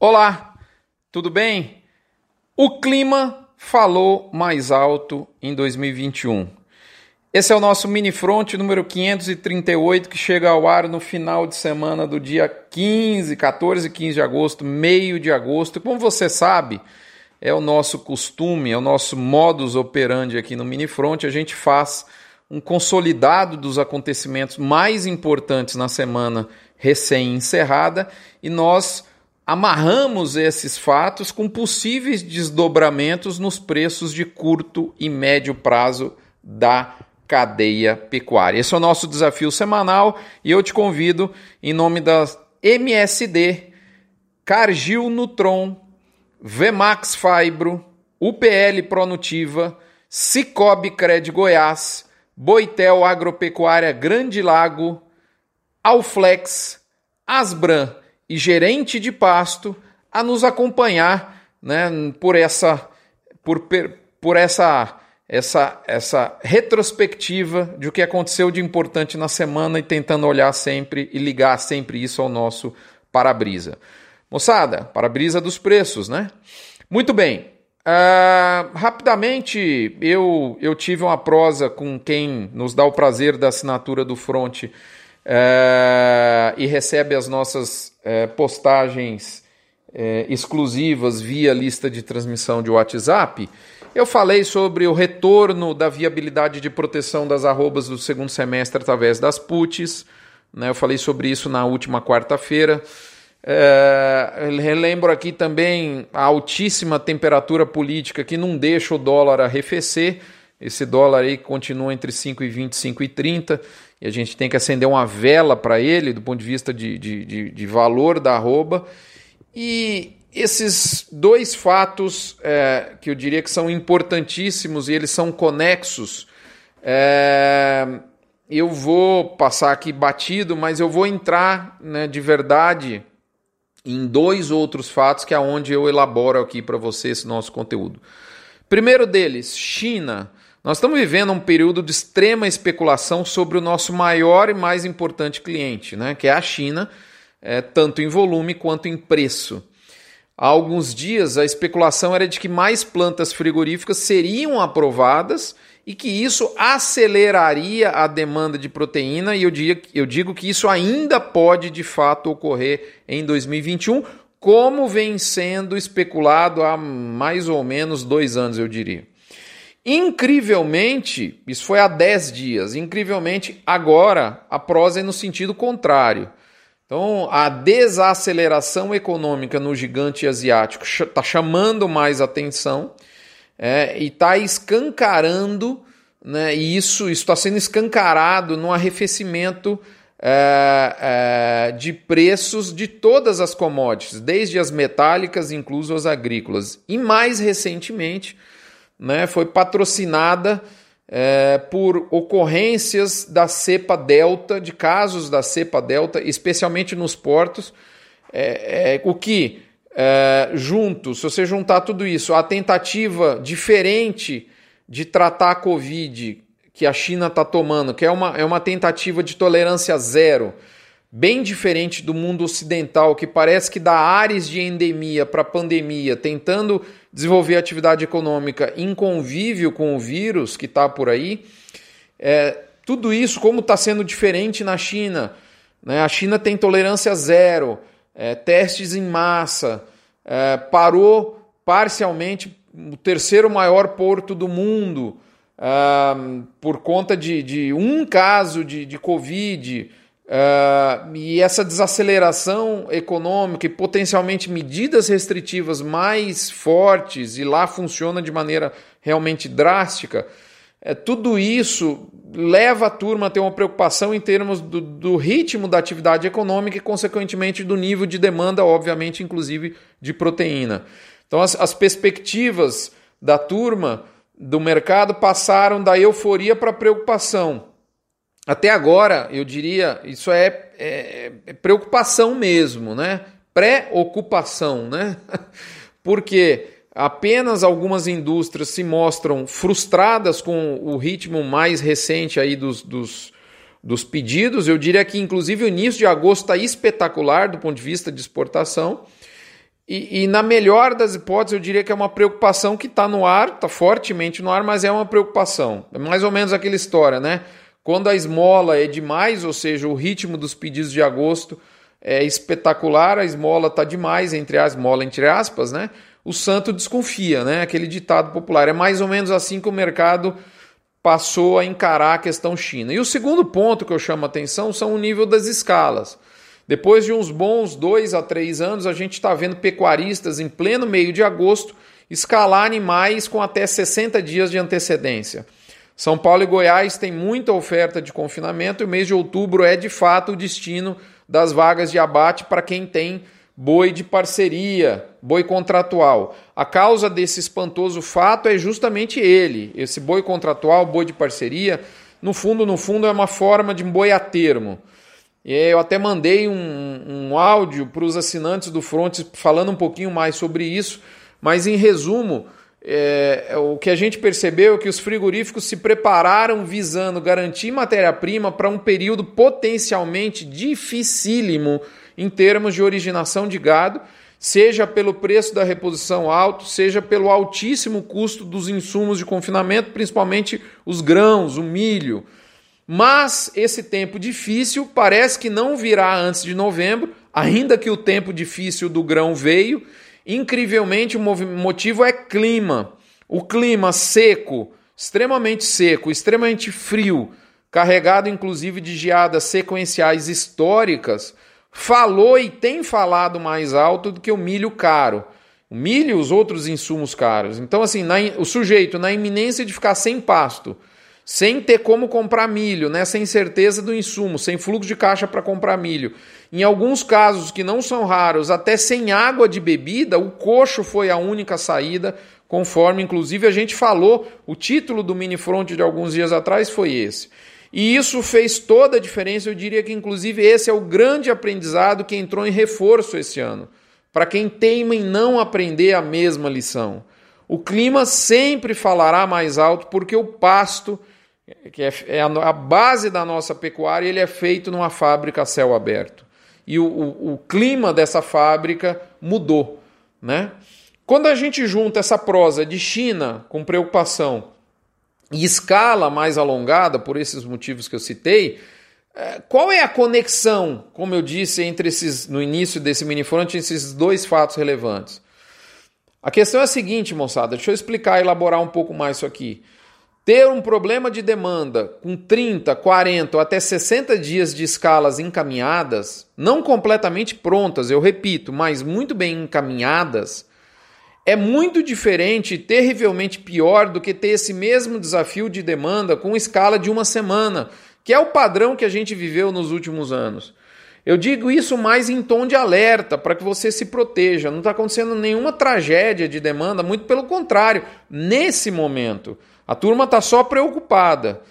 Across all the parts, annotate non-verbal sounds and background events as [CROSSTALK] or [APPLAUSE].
Olá, tudo bem? O clima falou mais alto em 2021. Esse é o nosso mini front número 538 que chega ao ar no final de semana do dia 15, 14 e 15 de agosto, meio de agosto. Como você sabe, é o nosso costume, é o nosso modus operandi aqui no mini front, a gente faz um consolidado dos acontecimentos mais importantes na semana recém-encerrada e nós amarramos esses fatos com possíveis desdobramentos nos preços de curto e médio prazo da cadeia pecuária. Esse é o nosso desafio semanal e eu te convido, em nome da MSD, Cargill Nutron, Vemax Fibro, UPL Pronutiva, Cicobi Cred Goiás, Boitel Agropecuária Grande Lago, Alflex, Asbran e gerente de pasto a nos acompanhar né, por essa por, por essa, essa, essa retrospectiva de o que aconteceu de importante na semana e tentando olhar sempre e ligar sempre isso ao nosso para-brisa. Moçada, para-brisa dos preços, né? Muito bem. Uh, rapidamente, eu, eu tive uma prosa com quem nos dá o prazer da assinatura do Front é, e recebe as nossas é, postagens é, exclusivas via lista de transmissão de WhatsApp, eu falei sobre o retorno da viabilidade de proteção das arrobas do segundo semestre através das puts. Né? Eu falei sobre isso na última quarta-feira. É, relembro aqui também a altíssima temperatura política que não deixa o dólar arrefecer. Esse dólar aí continua entre 5,20 e 5,30 e a gente tem que acender uma vela para ele do ponto de vista de, de, de, de, valor da arroba. E esses dois fatos é, que eu diria que são importantíssimos e eles são conexos, é, eu vou passar aqui batido, mas eu vou entrar né, de verdade em dois outros fatos que é onde eu elaboro aqui para você esse nosso conteúdo. Primeiro deles, China. Nós estamos vivendo um período de extrema especulação sobre o nosso maior e mais importante cliente, né, que é a China, é, tanto em volume quanto em preço. Há alguns dias a especulação era de que mais plantas frigoríficas seriam aprovadas e que isso aceleraria a demanda de proteína, e eu digo, eu digo que isso ainda pode de fato ocorrer em 2021, como vem sendo especulado há mais ou menos dois anos, eu diria. Incrivelmente, isso foi há 10 dias, incrivelmente, agora a prosa é no sentido contrário. Então, a desaceleração econômica no gigante asiático está chamando mais atenção é, e está escancarando, né, e isso está sendo escancarado no arrefecimento é, é, de preços de todas as commodities, desde as metálicas, incluso as agrícolas. E mais recentemente, né, foi patrocinada é, por ocorrências da cepa delta, de casos da cepa delta, especialmente nos portos, é, é, o que, é, junto, se você juntar tudo isso, a tentativa diferente de tratar a Covid que a China está tomando, que é uma, é uma tentativa de tolerância zero, bem diferente do mundo ocidental, que parece que dá ares de endemia para pandemia, tentando desenvolver atividade econômica em convívio com o vírus que está por aí. É, tudo isso, como está sendo diferente na China. Né? A China tem tolerância zero, é, testes em massa, é, parou parcialmente o terceiro maior porto do mundo é, por conta de, de um caso de, de Covid. Uh, e essa desaceleração econômica e potencialmente medidas restritivas mais fortes, e lá funciona de maneira realmente drástica, é, tudo isso leva a turma a ter uma preocupação em termos do, do ritmo da atividade econômica e, consequentemente, do nível de demanda, obviamente, inclusive de proteína. Então, as, as perspectivas da turma do mercado passaram da euforia para preocupação. Até agora, eu diria, isso é, é, é preocupação mesmo, né? Preocupação, né? [LAUGHS] Porque apenas algumas indústrias se mostram frustradas com o ritmo mais recente aí dos, dos, dos pedidos. Eu diria que, inclusive, o início de agosto está espetacular do ponto de vista de exportação. E, e, na melhor das hipóteses, eu diria que é uma preocupação que está no ar, está fortemente no ar, mas é uma preocupação. É mais ou menos aquela história, né? Quando a esmola é demais, ou seja, o ritmo dos pedidos de agosto é espetacular, a esmola está demais, entre a esmola entre aspas, né? O santo desconfia, né? Aquele ditado popular. É mais ou menos assim que o mercado passou a encarar a questão China. E o segundo ponto que eu chamo a atenção são o nível das escalas. Depois de uns bons dois a três anos, a gente está vendo pecuaristas em pleno meio de agosto escalar animais com até 60 dias de antecedência. São Paulo e Goiás têm muita oferta de confinamento e o mês de outubro é de fato o destino das vagas de abate para quem tem boi de parceria, boi contratual. A causa desse espantoso fato é justamente ele, esse boi contratual, boi de parceria, no fundo, no fundo é uma forma de boi a termo. Eu até mandei um, um áudio para os assinantes do Frontes falando um pouquinho mais sobre isso, mas em resumo, é, o que a gente percebeu é que os frigoríficos se prepararam visando garantir matéria-prima para um período potencialmente dificílimo em termos de originação de gado, seja pelo preço da reposição alto, seja pelo altíssimo custo dos insumos de confinamento, principalmente os grãos, o milho. Mas esse tempo difícil parece que não virá antes de novembro, ainda que o tempo difícil do grão veio. Incrivelmente, o motivo é clima. O clima seco, extremamente seco, extremamente frio, carregado inclusive de geadas sequenciais históricas, falou e tem falado mais alto do que o milho caro. O milho e os outros insumos caros. Então, assim, na, o sujeito, na iminência de ficar sem pasto, sem ter como comprar milho, né? sem certeza do insumo, sem fluxo de caixa para comprar milho. Em alguns casos que não são raros, até sem água de bebida, o coxo foi a única saída, conforme inclusive a gente falou, o título do mini front de alguns dias atrás foi esse. E isso fez toda a diferença, eu diria que inclusive esse é o grande aprendizado que entrou em reforço esse ano, para quem teima em não aprender a mesma lição. O clima sempre falará mais alto porque o pasto que é, é a, base da nossa pecuária, ele é feito numa fábrica a céu aberto. E o, o, o clima dessa fábrica mudou. Né? Quando a gente junta essa prosa de China com preocupação e escala mais alongada, por esses motivos que eu citei, é, qual é a conexão, como eu disse, entre esses, no início desse minifront, esses dois fatos relevantes? A questão é a seguinte, moçada, deixa eu explicar, elaborar um pouco mais isso aqui. Ter um problema de demanda com 30, 40 ou até 60 dias de escalas encaminhadas, não completamente prontas, eu repito, mas muito bem encaminhadas, é muito diferente e terrivelmente pior do que ter esse mesmo desafio de demanda com escala de uma semana, que é o padrão que a gente viveu nos últimos anos. Eu digo isso mais em tom de alerta, para que você se proteja. Não está acontecendo nenhuma tragédia de demanda, muito pelo contrário, nesse momento. A turma está só preocupada.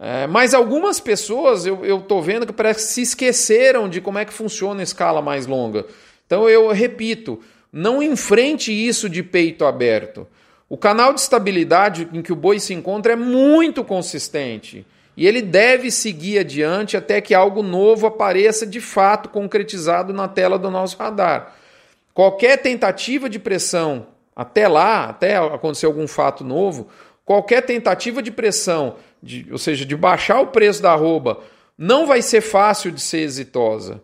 É, mas algumas pessoas eu estou vendo que parece que se esqueceram de como é que funciona a escala mais longa. Então eu repito, não enfrente isso de peito aberto. O canal de estabilidade em que o boi se encontra é muito consistente e ele deve seguir adiante até que algo novo apareça de fato concretizado na tela do nosso radar. Qualquer tentativa de pressão até lá, até acontecer algum fato novo, qualquer tentativa de pressão, de, ou seja, de baixar o preço da arroba, não vai ser fácil de ser exitosa.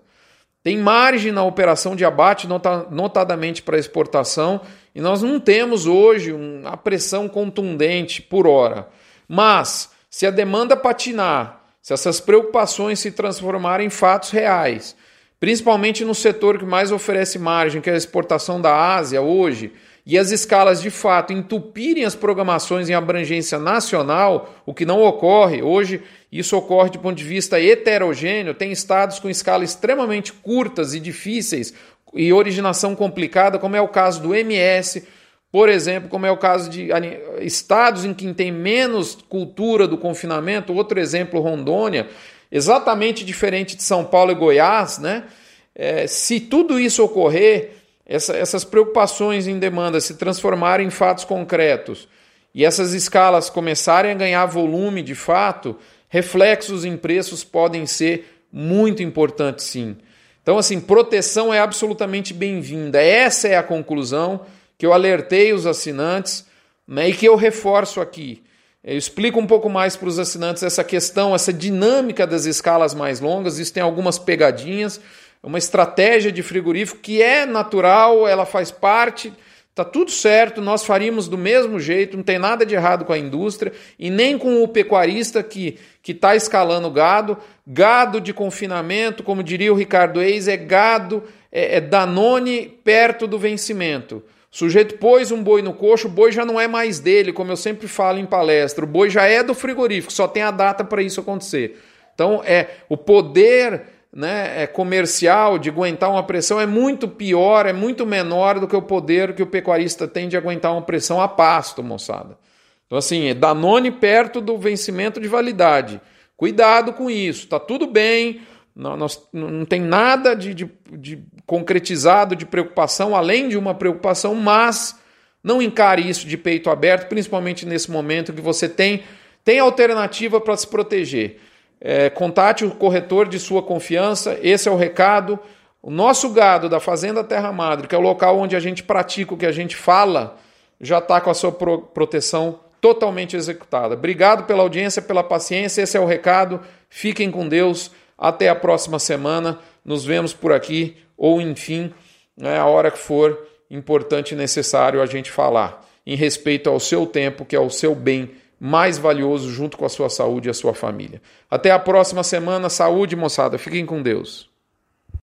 Tem margem na operação de abate, notadamente para exportação, e nós não temos hoje uma pressão contundente por hora. Mas, se a demanda patinar, se essas preocupações se transformarem em fatos reais, principalmente no setor que mais oferece margem, que é a exportação da Ásia hoje, e as escalas de fato entupirem as programações em abrangência nacional, o que não ocorre hoje, isso ocorre de ponto de vista heterogêneo, tem estados com escalas extremamente curtas e difíceis e originação complicada, como é o caso do MS, por exemplo, como é o caso de estados em que tem menos cultura do confinamento, outro exemplo, Rondônia, exatamente diferente de São Paulo e Goiás, né? É, se tudo isso ocorrer, essa, essas preocupações em demanda se transformarem em fatos concretos e essas escalas começarem a ganhar volume de fato, reflexos em preços podem ser muito importantes sim. Então, assim, proteção é absolutamente bem-vinda. Essa é a conclusão que eu alertei os assinantes né, e que eu reforço aqui. Eu explico um pouco mais para os assinantes essa questão, essa dinâmica das escalas mais longas. Isso tem algumas pegadinhas, uma estratégia de frigorífico que é natural, ela faz parte, tá tudo certo, nós faríamos do mesmo jeito, não tem nada de errado com a indústria e nem com o pecuarista que que está escalando gado. Gado de confinamento, como diria o Ricardo Eis, é gado, é, é Danone perto do vencimento. O sujeito pôs um boi no coxo, o boi já não é mais dele, como eu sempre falo em palestra. O boi já é do frigorífico, só tem a data para isso acontecer. Então, é o poder né, é, comercial de aguentar uma pressão é muito pior, é muito menor do que o poder que o pecuarista tem de aguentar uma pressão a pasto, moçada. Então, assim, é Danone perto do vencimento de validade. Cuidado com isso, tá tudo bem, não, nós, não tem nada de, de, de concretizado de preocupação, além de uma preocupação, mas não encare isso de peito aberto, principalmente nesse momento que você tem, tem alternativa para se proteger. É, contate o corretor de sua confiança, esse é o recado. O nosso gado da Fazenda Terra Madre, que é o local onde a gente pratica o que a gente fala, já está com a sua pro proteção totalmente executada. Obrigado pela audiência, pela paciência. Esse é o recado. Fiquem com Deus. Até a próxima semana. Nos vemos por aqui, ou enfim, né, a hora que for importante e necessário a gente falar, em respeito ao seu tempo, que é o seu bem mais valioso, junto com a sua saúde e a sua família. Até a próxima semana. Saúde, moçada. Fiquem com Deus.